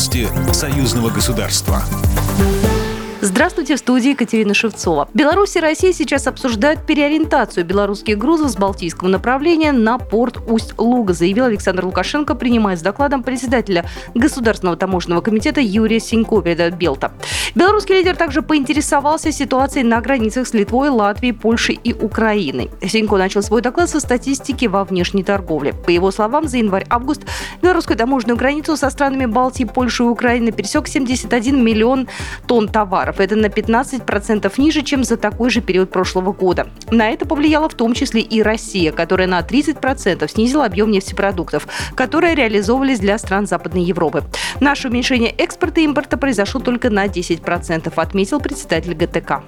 Новости союзного государства. Здравствуйте, в студии Екатерина Шевцова. Беларусь и Россия сейчас обсуждают переориентацию белорусских грузов с Балтийского направления на порт Усть-Луга, заявил Александр Лукашенко, принимая с докладом председателя Государственного таможенного комитета Юрия Синько, передает Белта. Белорусский лидер также поинтересовался ситуацией на границах с Литвой, Латвией, Польшей и Украиной. Синько начал свой доклад со статистики во внешней торговле. По его словам, за январь-август белорусскую таможенную границу со странами Балтии, Польши и Украины пересек 71 миллион тонн товаров товаров. Это на 15% ниже, чем за такой же период прошлого года. На это повлияла в том числе и Россия, которая на 30% снизила объем нефтепродуктов, которые реализовывались для стран Западной Европы. Наше уменьшение экспорта и импорта произошло только на 10%, отметил председатель ГТК.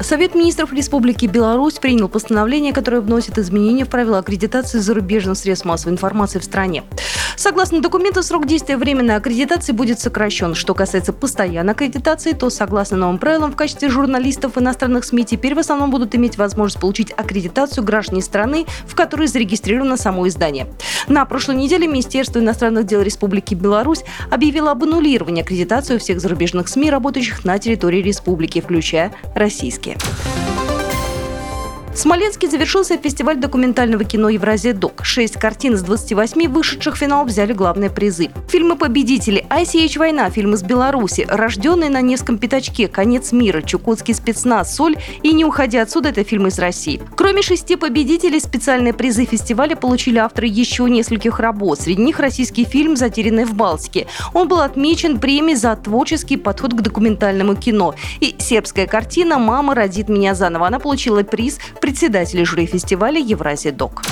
Совет министров Республики Беларусь принял постановление, которое вносит изменения в правила аккредитации зарубежных средств массовой информации в стране. Согласно документу, срок действия временной аккредитации будет сокращен. Что касается постоянной аккредитации, то, согласно новым правилам, в качестве журналистов иностранных СМИ теперь в основном будут иметь возможность получить аккредитацию граждане страны, в которой зарегистрировано само издание. На прошлой неделе Министерство иностранных дел Республики Беларусь объявило об аннулировании аккредитации всех зарубежных СМИ, работающих на территории республики, включая российские. В Смоленске завершился фестиваль документального кино «Евразия Док». Шесть картин из 28 вышедших в финал взяли главные призы. Фильмы-победители «ICH Война», фильм из Беларуси, «Рожденный на Невском пятачке», «Конец мира», «Чукотский спецназ», «Соль» и «Не уходя отсюда» – это фильмы из России. Кроме шести победителей, специальные призы фестиваля получили авторы еще нескольких работ. Среди них российский фильм «Затерянный в Балтике». Он был отмечен премией за творческий подход к документальному кино. И сербская картина «Мама родит меня заново». Она получила приз председателя жюри фестиваля «Евразия Док».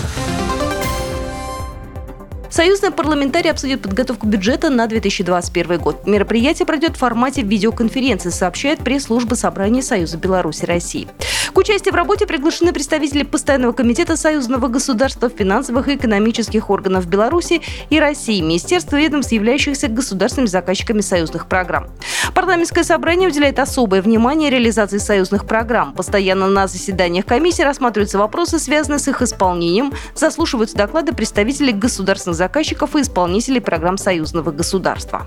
Союзные парламентарии обсудят подготовку бюджета на 2021 год. Мероприятие пройдет в формате видеоконференции, сообщает пресс-служба Собрания Союза Беларуси России. К участию в работе приглашены представители Постоянного комитета Союзного государства, финансовых и экономических органов Беларуси и России, Министерства ведомств, являющихся государственными заказчиками союзных программ. Парламентское собрание уделяет особое внимание реализации союзных программ. Постоянно на заседаниях комиссии рассматриваются вопросы, связанные с их исполнением, заслушиваются доклады представителей государственных заказчиков и исполнителей программ союзного государства.